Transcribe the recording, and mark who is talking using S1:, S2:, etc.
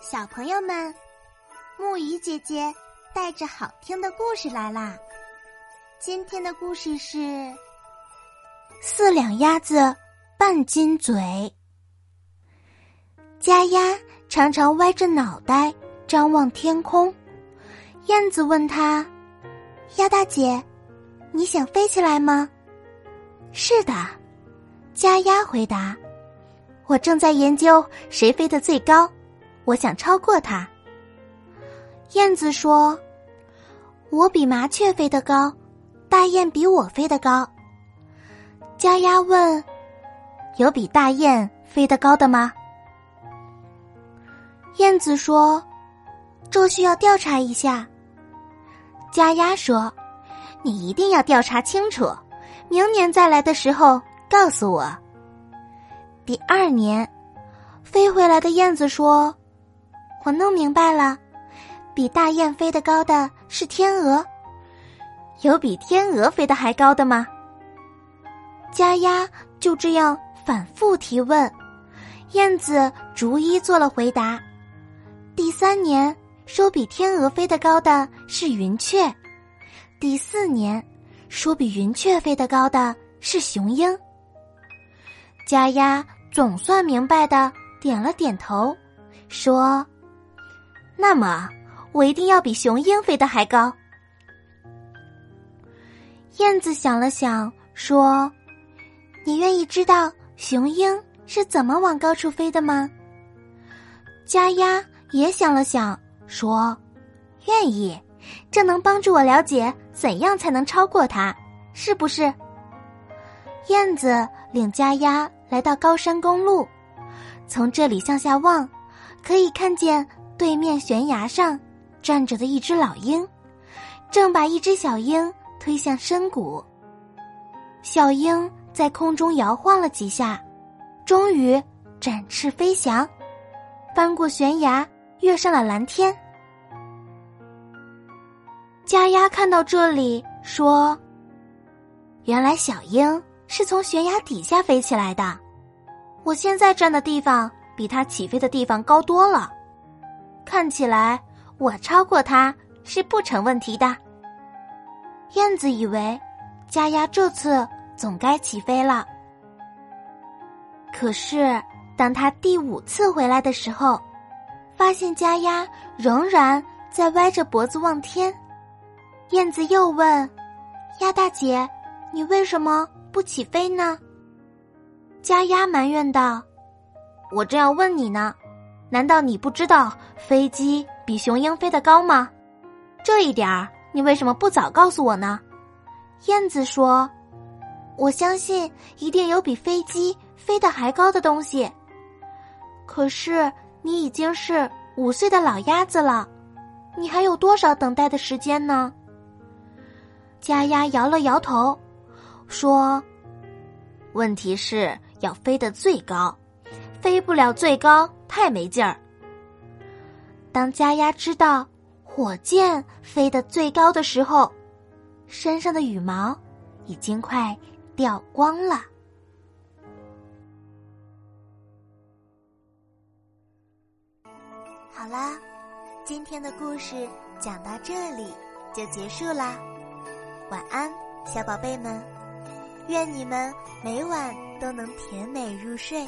S1: 小朋友们，木鱼姐姐带着好听的故事来啦！今天的故事是《四两鸭子半斤嘴》。家鸭常常歪着脑袋张望天空，燕子问他：“鸭大姐，你想飞起来吗？”“是的。”家鸭回答：“我正在研究谁飞得最高。”我想超过它。燕子说：“我比麻雀飞得高，大雁比我飞得高。”家鸭问：“有比大雁飞得高的吗？”燕子说：“这需要调查一下。”家鸭说：“你一定要调查清楚，明年再来的时候告诉我。”第二年，飞回来的燕子说。我弄明白了，比大雁飞得高的是天鹅。有比天鹅飞得还高的吗？家鸭就这样反复提问，燕子逐一做了回答。第三年说比天鹅飞得高的是云雀，第四年说比云雀飞得高的是雄鹰。家鸭总算明白的点了点头，说。那么，我一定要比雄鹰飞得还高。燕子想了想，说：“你愿意知道雄鹰是怎么往高处飞的吗？”家鸭也想了想，说：“愿意，这能帮助我了解怎样才能超过它，是不是？”燕子领家鸭来到高山公路，从这里向下望，可以看见。对面悬崖上站着的一只老鹰，正把一只小鹰推向深谷。小鹰在空中摇晃了几下，终于展翅飞翔，翻过悬崖，跃上了蓝天。家鸭看到这里，说：“原来小鹰是从悬崖底下飞起来的，我现在站的地方比它起飞的地方高多了。”看起来我超过它是不成问题的。燕子以为家鸭这次总该起飞了，可是当他第五次回来的时候，发现家鸭仍然在歪着脖子望天。燕子又问：“鸭大姐，你为什么不起飞呢？”家鸭埋怨道：“我正要问你呢。”难道你不知道飞机比雄鹰飞得高吗？这一点儿你为什么不早告诉我呢？燕子说：“我相信一定有比飞机飞得还高的东西。可是你已经是五岁的老鸭子了，你还有多少等待的时间呢？”家鸭摇了摇头，说：“问题是要飞得最高，飞不了最高。”太没劲儿。当家鸭知道火箭飞得最高的时候，身上的羽毛已经快掉光了。好啦，今天的故事讲到这里就结束啦。晚安，小宝贝们，愿你们每晚都能甜美入睡。